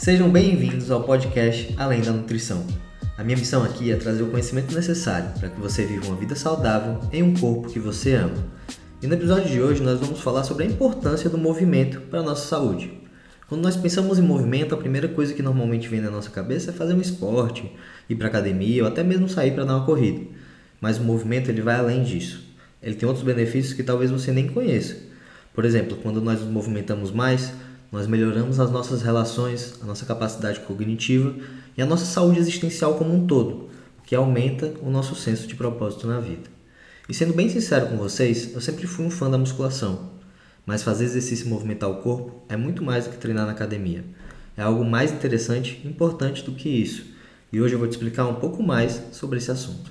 Sejam bem-vindos ao podcast Além da Nutrição. A minha missão aqui é trazer o conhecimento necessário para que você viva uma vida saudável em um corpo que você ama. E no episódio de hoje nós vamos falar sobre a importância do movimento para a nossa saúde. Quando nós pensamos em movimento, a primeira coisa que normalmente vem na nossa cabeça é fazer um esporte, ir para academia ou até mesmo sair para dar uma corrida. Mas o movimento ele vai além disso. Ele tem outros benefícios que talvez você nem conheça. Por exemplo, quando nós nos movimentamos mais, nós melhoramos as nossas relações, a nossa capacidade cognitiva e a nossa saúde existencial como um todo, o que aumenta o nosso senso de propósito na vida. E sendo bem sincero com vocês, eu sempre fui um fã da musculação, mas fazer exercício e movimentar o corpo é muito mais do que treinar na academia. É algo mais interessante e importante do que isso. E hoje eu vou te explicar um pouco mais sobre esse assunto.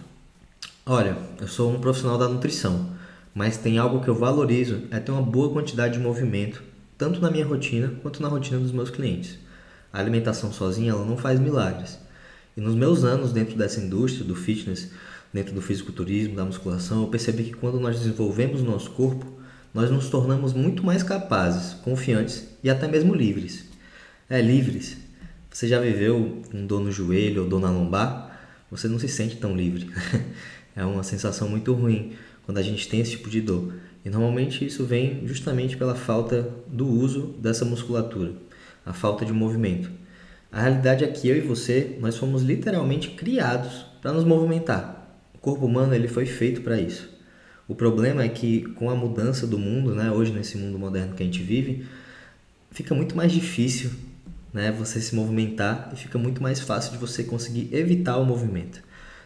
Olha, eu sou um profissional da nutrição, mas tem algo que eu valorizo é ter uma boa quantidade de movimento tanto na minha rotina quanto na rotina dos meus clientes. A alimentação sozinha ela não faz milagres. E nos meus anos dentro dessa indústria do fitness, dentro do fisiculturismo, da musculação, eu percebi que quando nós desenvolvemos o nosso corpo, nós nos tornamos muito mais capazes, confiantes e até mesmo livres. É, livres. Você já viveu com dor no joelho ou dor na lombar? Você não se sente tão livre. é uma sensação muito ruim quando a gente tem esse tipo de dor. E normalmente isso vem justamente pela falta do uso dessa musculatura, a falta de movimento. A realidade é que eu e você, nós fomos literalmente criados para nos movimentar. O corpo humano ele foi feito para isso. O problema é que com a mudança do mundo, né, hoje nesse mundo moderno que a gente vive, fica muito mais difícil, né, você se movimentar e fica muito mais fácil de você conseguir evitar o movimento.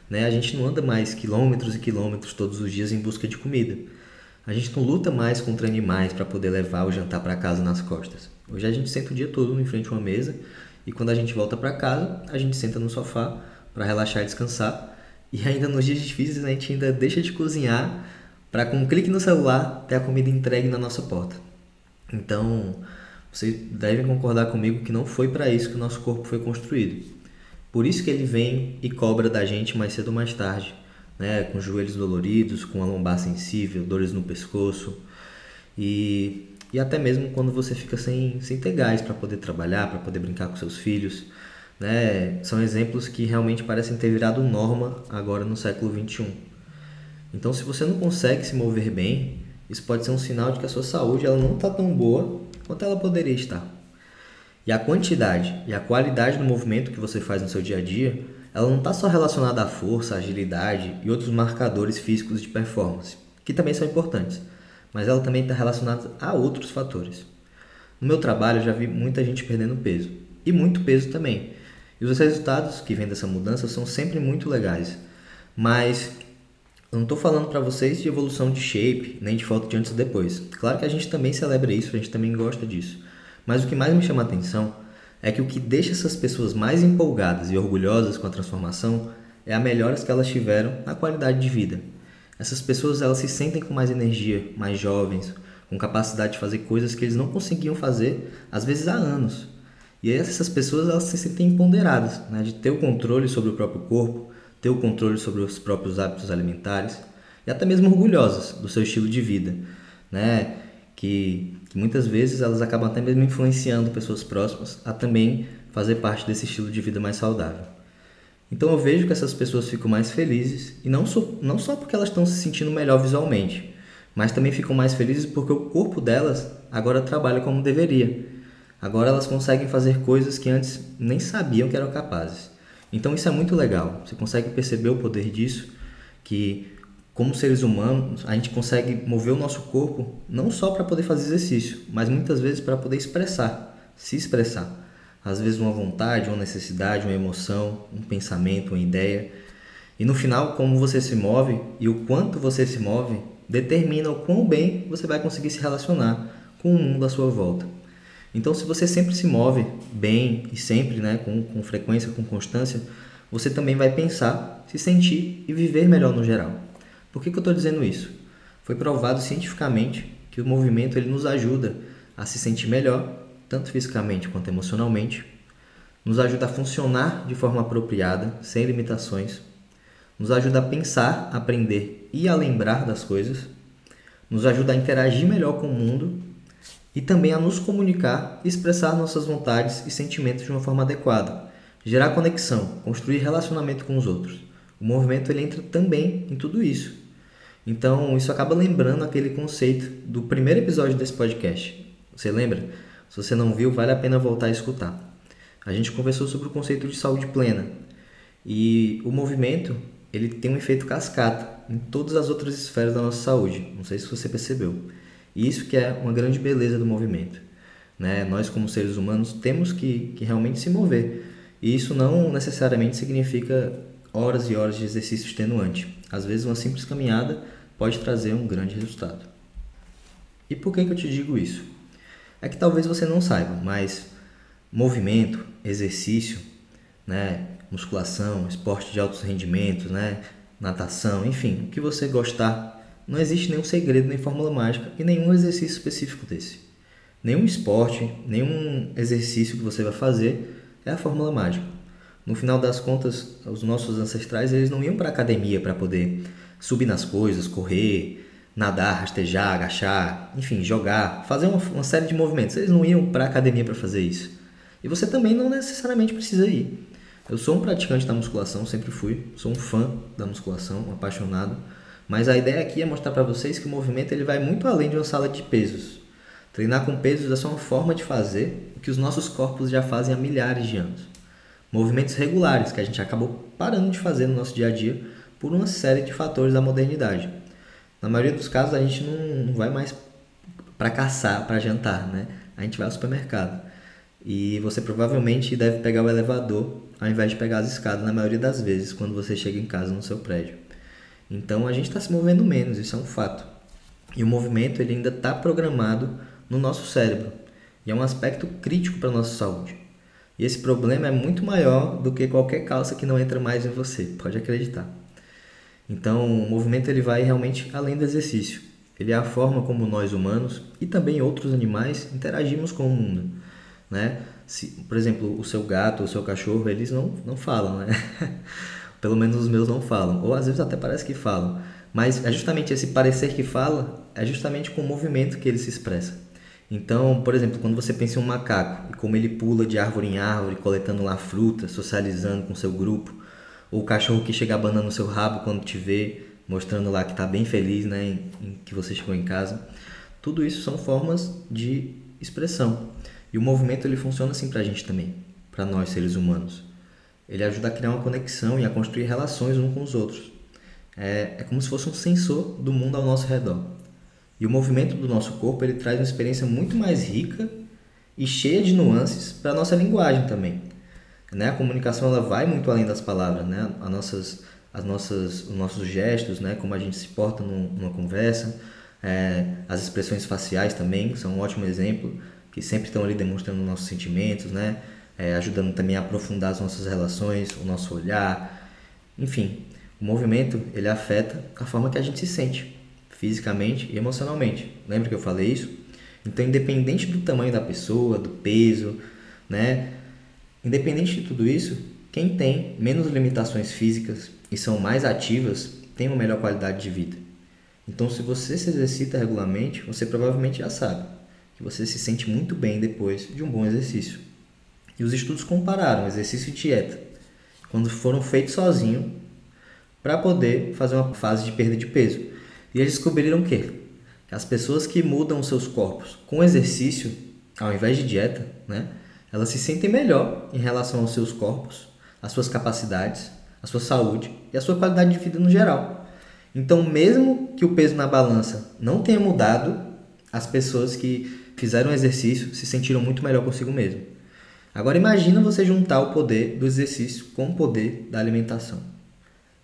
Né? A gente não anda mais quilômetros e quilômetros todos os dias em busca de comida. A gente não luta mais contra animais para poder levar o jantar para casa nas costas. Hoje a gente senta o dia todo em frente a uma mesa e quando a gente volta para casa, a gente senta no sofá para relaxar e descansar. E ainda nos dias difíceis a gente ainda deixa de cozinhar para com um clique no celular ter a comida entregue na nossa porta. Então, vocês devem concordar comigo que não foi para isso que o nosso corpo foi construído. Por isso que ele vem e cobra da gente mais cedo ou mais tarde né, com joelhos doloridos, com a lombar sensível, dores no pescoço e, e até mesmo quando você fica sem, sem ter gás para poder trabalhar, para poder brincar com seus filhos. Né, são exemplos que realmente parecem ter virado norma agora no século 21. Então, se você não consegue se mover bem, isso pode ser um sinal de que a sua saúde ela não está tão boa quanto ela poderia estar. E a quantidade e a qualidade do movimento que você faz no seu dia a dia ela não está só relacionada à força, à agilidade e outros marcadores físicos de performance, que também são importantes, mas ela também está relacionada a outros fatores. No meu trabalho eu já vi muita gente perdendo peso, e muito peso também. E os resultados que vêm dessa mudança são sempre muito legais. Mas eu não estou falando para vocês de evolução de shape, nem de foto de antes e depois. Claro que a gente também celebra isso, a gente também gosta disso. Mas o que mais me chama a atenção é que o que deixa essas pessoas mais empolgadas e orgulhosas com a transformação é a melhoras que elas tiveram na qualidade de vida. Essas pessoas elas se sentem com mais energia, mais jovens, com capacidade de fazer coisas que eles não conseguiam fazer às vezes há anos. E essas pessoas elas se sentem empoderadas, né, de ter o controle sobre o próprio corpo, ter o controle sobre os próprios hábitos alimentares e até mesmo orgulhosas do seu estilo de vida, né? que, que muitas vezes elas acabam até mesmo influenciando pessoas próximas a também fazer parte desse estilo de vida mais saudável. Então eu vejo que essas pessoas ficam mais felizes e não, so, não só porque elas estão se sentindo melhor visualmente, mas também ficam mais felizes porque o corpo delas agora trabalha como deveria. Agora elas conseguem fazer coisas que antes nem sabiam que eram capazes. Então isso é muito legal. Você consegue perceber o poder disso, que como seres humanos, a gente consegue mover o nosso corpo não só para poder fazer exercício, mas muitas vezes para poder expressar, se expressar. Às vezes uma vontade, uma necessidade, uma emoção, um pensamento, uma ideia. E no final, como você se move e o quanto você se move determina o quão bem você vai conseguir se relacionar com o mundo à sua volta. Então, se você sempre se move bem e sempre, né, com, com frequência, com constância, você também vai pensar, se sentir e viver melhor no geral. Por que, que eu estou dizendo isso? Foi provado cientificamente que o movimento ele nos ajuda a se sentir melhor, tanto fisicamente quanto emocionalmente, nos ajuda a funcionar de forma apropriada, sem limitações, nos ajuda a pensar, aprender e a lembrar das coisas, nos ajuda a interagir melhor com o mundo e também a nos comunicar e expressar nossas vontades e sentimentos de uma forma adequada, gerar conexão, construir relacionamento com os outros. O movimento ele entra também em tudo isso. Então, isso acaba lembrando aquele conceito do primeiro episódio desse podcast. Você lembra? Se você não viu, vale a pena voltar a escutar. A gente conversou sobre o conceito de saúde plena. E o movimento, ele tem um efeito cascata em todas as outras esferas da nossa saúde. Não sei se você percebeu. E isso que é uma grande beleza do movimento. Né? Nós, como seres humanos, temos que, que realmente se mover. E isso não necessariamente significa horas e horas de exercício extenuante. Às vezes, uma simples caminhada pode trazer um grande resultado. E por que, que eu te digo isso? É que talvez você não saiba, mas movimento, exercício, né, musculação, esporte de altos rendimentos, né, natação, enfim, o que você gostar, não existe nenhum segredo nem fórmula mágica e nenhum exercício específico desse. Nenhum esporte, nenhum exercício que você vai fazer é a fórmula mágica. No final das contas, os nossos ancestrais eles não iam para academia para poder subir nas coisas, correr, nadar, rastejar, agachar, enfim, jogar, fazer uma, uma série de movimentos. Eles não iam para academia para fazer isso. E você também não necessariamente precisa ir. Eu sou um praticante da musculação, sempre fui, sou um fã da musculação, um apaixonado. Mas a ideia aqui é mostrar para vocês que o movimento ele vai muito além de uma sala de pesos. Treinar com pesos é só uma forma de fazer o que os nossos corpos já fazem há milhares de anos movimentos regulares que a gente acabou parando de fazer no nosso dia a dia por uma série de fatores da modernidade. Na maioria dos casos a gente não, vai mais para caçar, para jantar, né? A gente vai ao supermercado. E você provavelmente deve pegar o elevador ao invés de pegar as escadas na maioria das vezes quando você chega em casa no seu prédio. Então a gente está se movendo menos, isso é um fato. E o movimento ele ainda está programado no nosso cérebro e é um aspecto crítico para nossa saúde. E esse problema é muito maior do que qualquer calça que não entra mais em você, pode acreditar. Então, o movimento ele vai realmente além do exercício. Ele é a forma como nós humanos e também outros animais interagimos com o mundo, né? Se, por exemplo, o seu gato, o seu cachorro, eles não, não falam, né? Pelo menos os meus não falam, ou às vezes até parece que falam. Mas é justamente esse parecer que fala, é justamente com o movimento que ele se expressa. Então, por exemplo, quando você pensa em um macaco e como ele pula de árvore em árvore, coletando lá frutas, socializando com seu grupo, o cachorro que chega abanando o seu rabo quando te vê, mostrando lá que está bem feliz, né, em, em que você chegou em casa, tudo isso são formas de expressão. E o movimento ele funciona assim para a gente também, para nós seres humanos. Ele ajuda a criar uma conexão e a construir relações uns com os outros. É, é como se fosse um sensor do mundo ao nosso redor. E o movimento do nosso corpo ele traz uma experiência muito mais rica e cheia de nuances para a nossa linguagem também. Né? A comunicação ela vai muito além das palavras, né? As nossas, as nossas, os nossos gestos, né? Como a gente se porta numa conversa, é, as expressões faciais também são um ótimo exemplo, que sempre estão ali demonstrando nossos sentimentos, né? É, ajudando também a aprofundar as nossas relações, o nosso olhar, enfim, o movimento ele afeta a forma que a gente se sente fisicamente e emocionalmente. Lembra que eu falei isso? Então, independente do tamanho da pessoa, do peso, né? Independente de tudo isso, quem tem menos limitações físicas e são mais ativas tem uma melhor qualidade de vida. Então, se você se exercita regularmente, você provavelmente já sabe que você se sente muito bem depois de um bom exercício. E os estudos compararam exercício e dieta quando foram feitos sozinho para poder fazer uma fase de perda de peso. E eles descobriram o quê? Que as pessoas que mudam seus corpos com exercício, ao invés de dieta, né, elas se sentem melhor em relação aos seus corpos, às suas capacidades, à sua saúde e à sua qualidade de vida no geral. Então, mesmo que o peso na balança não tenha mudado, as pessoas que fizeram exercício se sentiram muito melhor consigo mesmo. Agora imagina você juntar o poder do exercício com o poder da alimentação.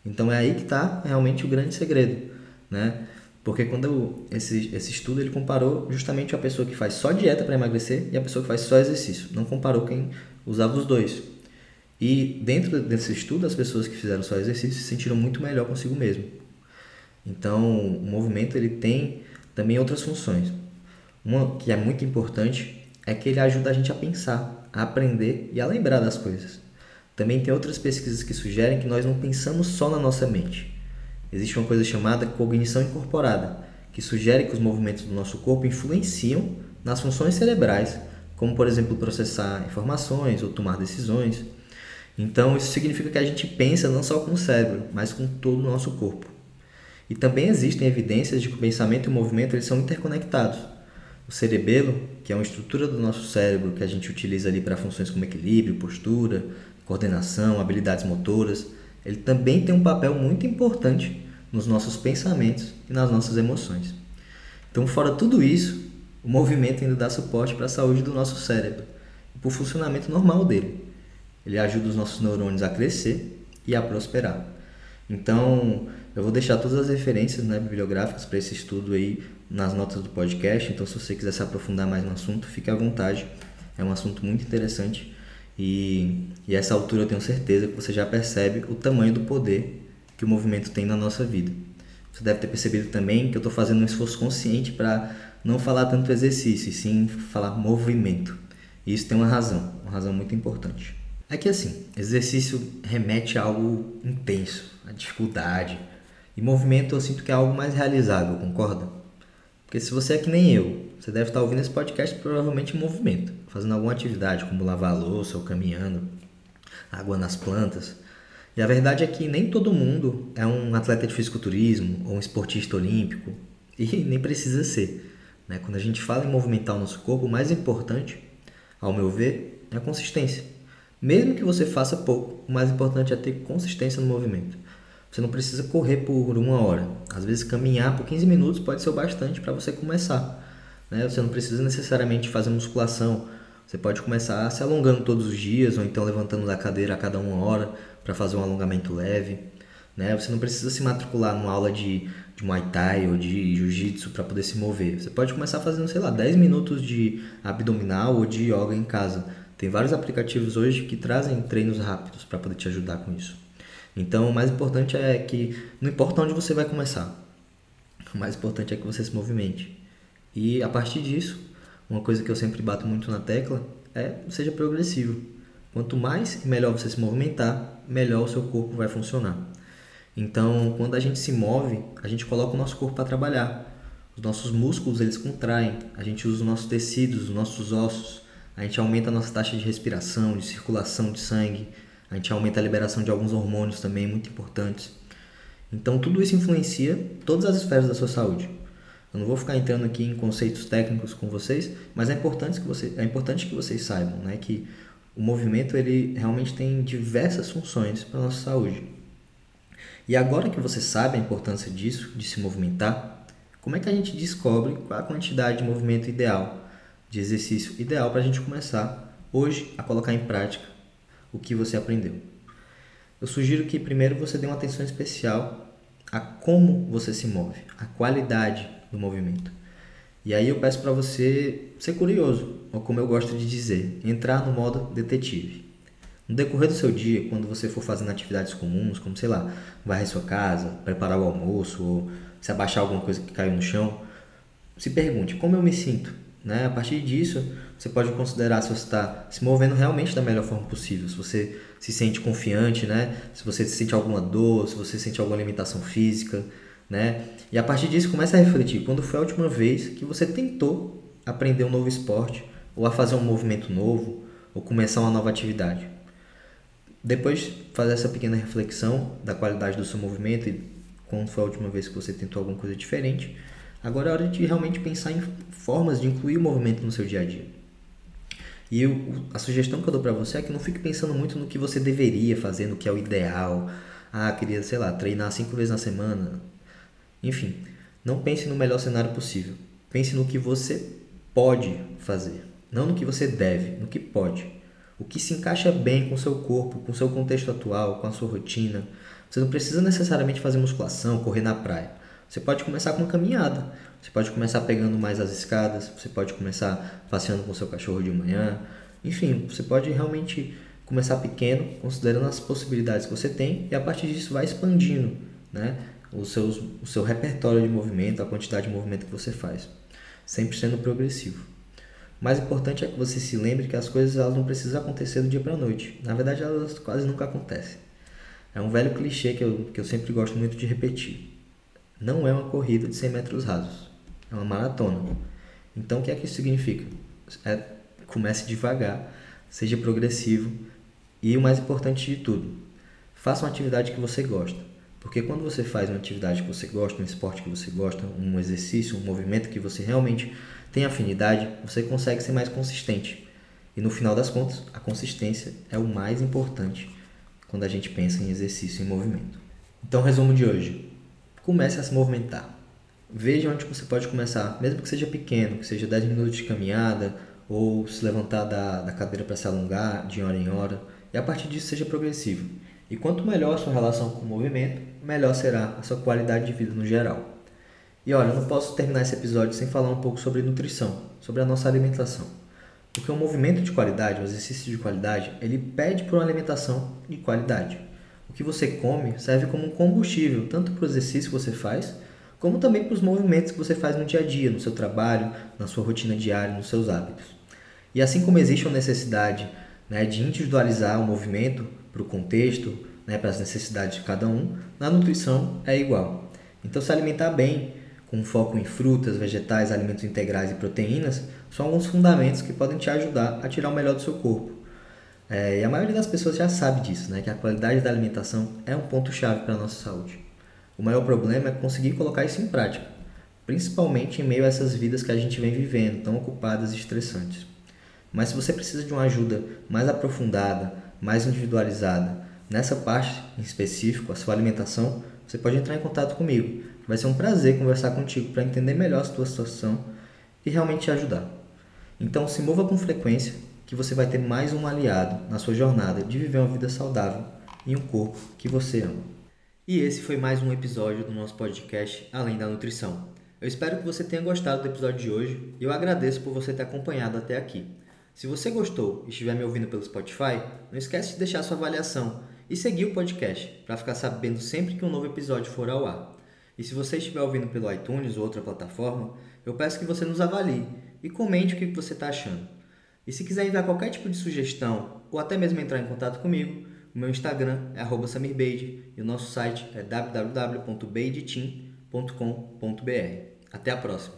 Então é aí que está realmente o grande segredo né? Porque quando esse, esse estudo ele comparou justamente a pessoa que faz só dieta para emagrecer e a pessoa que faz só exercício. Não comparou quem usava os dois. E dentro desse estudo, as pessoas que fizeram só exercício se sentiram muito melhor consigo mesmo. Então, o movimento ele tem também outras funções. Uma que é muito importante é que ele ajuda a gente a pensar, a aprender e a lembrar das coisas. Também tem outras pesquisas que sugerem que nós não pensamos só na nossa mente existe uma coisa chamada cognição incorporada, que sugere que os movimentos do nosso corpo influenciam nas funções cerebrais, como por exemplo processar informações ou tomar decisões. Então isso significa que a gente pensa não só com o cérebro, mas com todo o nosso corpo. E também existem evidências de que o pensamento e o movimento eles são interconectados. O cerebelo, que é uma estrutura do nosso cérebro que a gente utiliza ali para funções como equilíbrio, postura, coordenação, habilidades motoras, ele também tem um papel muito importante nos nossos pensamentos e nas nossas emoções. Então, fora tudo isso, o movimento ainda dá suporte para a saúde do nosso cérebro e para o funcionamento normal dele. Ele ajuda os nossos neurônios a crescer e a prosperar. Então, eu vou deixar todas as referências né, bibliográficas para esse estudo aí nas notas do podcast. Então, se você quiser se aprofundar mais no assunto, fique à vontade. É um assunto muito interessante e, e essa altura eu tenho certeza que você já percebe o tamanho do poder que o movimento tem na nossa vida. Você deve ter percebido também que eu estou fazendo um esforço consciente para não falar tanto exercício, e sim falar movimento. E isso tem uma razão, uma razão muito importante. É que assim, exercício remete a algo intenso, a dificuldade. E movimento eu sinto que é algo mais realizável, concorda? Porque se você é que nem eu, você deve estar ouvindo esse podcast provavelmente em movimento, fazendo alguma atividade, como lavar louça ou caminhando, água nas plantas. E a verdade é que nem todo mundo é um atleta de fisiculturismo ou um esportista olímpico, e nem precisa ser. Né? Quando a gente fala em movimentar o nosso corpo, o mais importante, ao meu ver, é a consistência. Mesmo que você faça pouco, o mais importante é ter consistência no movimento. Você não precisa correr por uma hora. Às vezes, caminhar por 15 minutos pode ser o bastante para você começar. Né? Você não precisa necessariamente fazer musculação. Você pode começar se alongando todos os dias ou então levantando da cadeira a cada uma hora para fazer um alongamento leve. Né? Você não precisa se matricular numa aula de, de Muay Thai ou de Jiu-Jitsu para poder se mover. Você pode começar fazendo, sei lá, 10 minutos de abdominal ou de yoga em casa. Tem vários aplicativos hoje que trazem treinos rápidos para poder te ajudar com isso. Então, o mais importante é que não importa onde você vai começar, o mais importante é que você se movimente. E a partir disso, uma coisa que eu sempre bato muito na tecla é seja progressivo. Quanto mais e melhor você se movimentar, melhor o seu corpo vai funcionar. Então, quando a gente se move, a gente coloca o nosso corpo para trabalhar. Os nossos músculos eles contraem, a gente usa os nossos tecidos, os nossos ossos, a gente aumenta a nossa taxa de respiração, de circulação de sangue, a gente aumenta a liberação de alguns hormônios também muito importantes. Então tudo isso influencia todas as esferas da sua saúde. Eu não vou ficar entrando aqui em conceitos técnicos com vocês, mas é importante que, você, é importante que vocês saibam né, que o movimento ele realmente tem diversas funções para a nossa saúde. E agora que você sabe a importância disso, de se movimentar, como é que a gente descobre qual a quantidade de movimento ideal de exercício ideal para a gente começar hoje a colocar em prática o que você aprendeu. Eu sugiro que primeiro você dê uma atenção especial a como você se move, a qualidade do movimento. E aí eu peço para você ser curioso, ou como eu gosto de dizer, entrar no modo detetive. No decorrer do seu dia, quando você for fazendo atividades comuns, como sei lá, varrer sua casa, preparar o almoço ou se abaixar alguma coisa que caiu no chão, se pergunte como eu me sinto né? A partir disso, você pode considerar se você está se movendo realmente da melhor forma possível, se você se sente confiante, né? se você sente alguma dor, se você sente alguma limitação física. Né? E a partir disso, comece a refletir quando foi a última vez que você tentou aprender um novo esporte, ou a fazer um movimento novo, ou começar uma nova atividade. Depois fazer essa pequena reflexão da qualidade do seu movimento e quando foi a última vez que você tentou alguma coisa diferente, Agora é hora de realmente pensar em formas de incluir o movimento no seu dia a dia. E eu, a sugestão que eu dou para você é que não fique pensando muito no que você deveria fazer, no que é o ideal. Ah, queria, sei lá, treinar cinco vezes na semana. Enfim, não pense no melhor cenário possível. Pense no que você pode fazer, não no que você deve, no que pode. O que se encaixa bem com o seu corpo, com o seu contexto atual, com a sua rotina. Você não precisa necessariamente fazer musculação, correr na praia. Você pode começar com uma caminhada. Você pode começar pegando mais as escadas. Você pode começar passeando com seu cachorro de manhã. Enfim, você pode realmente começar pequeno, considerando as possibilidades que você tem e a partir disso vai expandindo, né? Os seus, o seu repertório de movimento, a quantidade de movimento que você faz, sempre sendo progressivo. O mais importante é que você se lembre que as coisas elas não precisam acontecer do dia para a noite. Na verdade, elas quase nunca acontecem. É um velho clichê que eu, que eu sempre gosto muito de repetir não é uma corrida de 100 metros rasos, é uma maratona. Então, o que é que isso significa? É, comece devagar, seja progressivo e o mais importante de tudo, faça uma atividade que você gosta. Porque quando você faz uma atividade que você gosta, um esporte que você gosta, um exercício, um movimento que você realmente tem afinidade, você consegue ser mais consistente. E no final das contas, a consistência é o mais importante quando a gente pensa em exercício e movimento. Então, resumo de hoje: comece a se movimentar. Veja onde você pode começar, mesmo que seja pequeno, que seja 10 minutos de caminhada ou se levantar da, da cadeira para se alongar de hora em hora, e a partir disso seja progressivo. E quanto melhor a sua relação com o movimento, melhor será a sua qualidade de vida no geral. E olha, eu não posso terminar esse episódio sem falar um pouco sobre nutrição, sobre a nossa alimentação. Porque o movimento de qualidade, o exercício de qualidade, ele pede por uma alimentação de qualidade. O que você come serve como um combustível, tanto para o exercício que você faz, como também para os movimentos que você faz no dia a dia, no seu trabalho, na sua rotina diária, nos seus hábitos. E assim como existe uma necessidade né, de individualizar o movimento para o contexto, né, para as necessidades de cada um, na nutrição é igual. Então, se alimentar bem, com foco em frutas, vegetais, alimentos integrais e proteínas, são alguns fundamentos que podem te ajudar a tirar o melhor do seu corpo. É, e a maioria das pessoas já sabe disso, né, que a qualidade da alimentação é um ponto-chave para a nossa saúde. O maior problema é conseguir colocar isso em prática, principalmente em meio a essas vidas que a gente vem vivendo, tão ocupadas e estressantes. Mas se você precisa de uma ajuda mais aprofundada, mais individualizada, nessa parte em específico, a sua alimentação, você pode entrar em contato comigo. Vai ser um prazer conversar contigo para entender melhor a sua situação e realmente te ajudar. Então se mova com frequência, que você vai ter mais um aliado na sua jornada de viver uma vida saudável e um corpo que você ama. E esse foi mais um episódio do nosso podcast Além da Nutrição. Eu espero que você tenha gostado do episódio de hoje e eu agradeço por você ter acompanhado até aqui. Se você gostou e estiver me ouvindo pelo Spotify, não esquece de deixar sua avaliação e seguir o podcast para ficar sabendo sempre que um novo episódio for ao ar. E se você estiver ouvindo pelo iTunes ou outra plataforma, eu peço que você nos avalie e comente o que você está achando. E se quiser enviar qualquer tipo de sugestão ou até mesmo entrar em contato comigo, o meu Instagram é @samirbeide e o nosso site é www.beideteam.com.br. Até a próxima!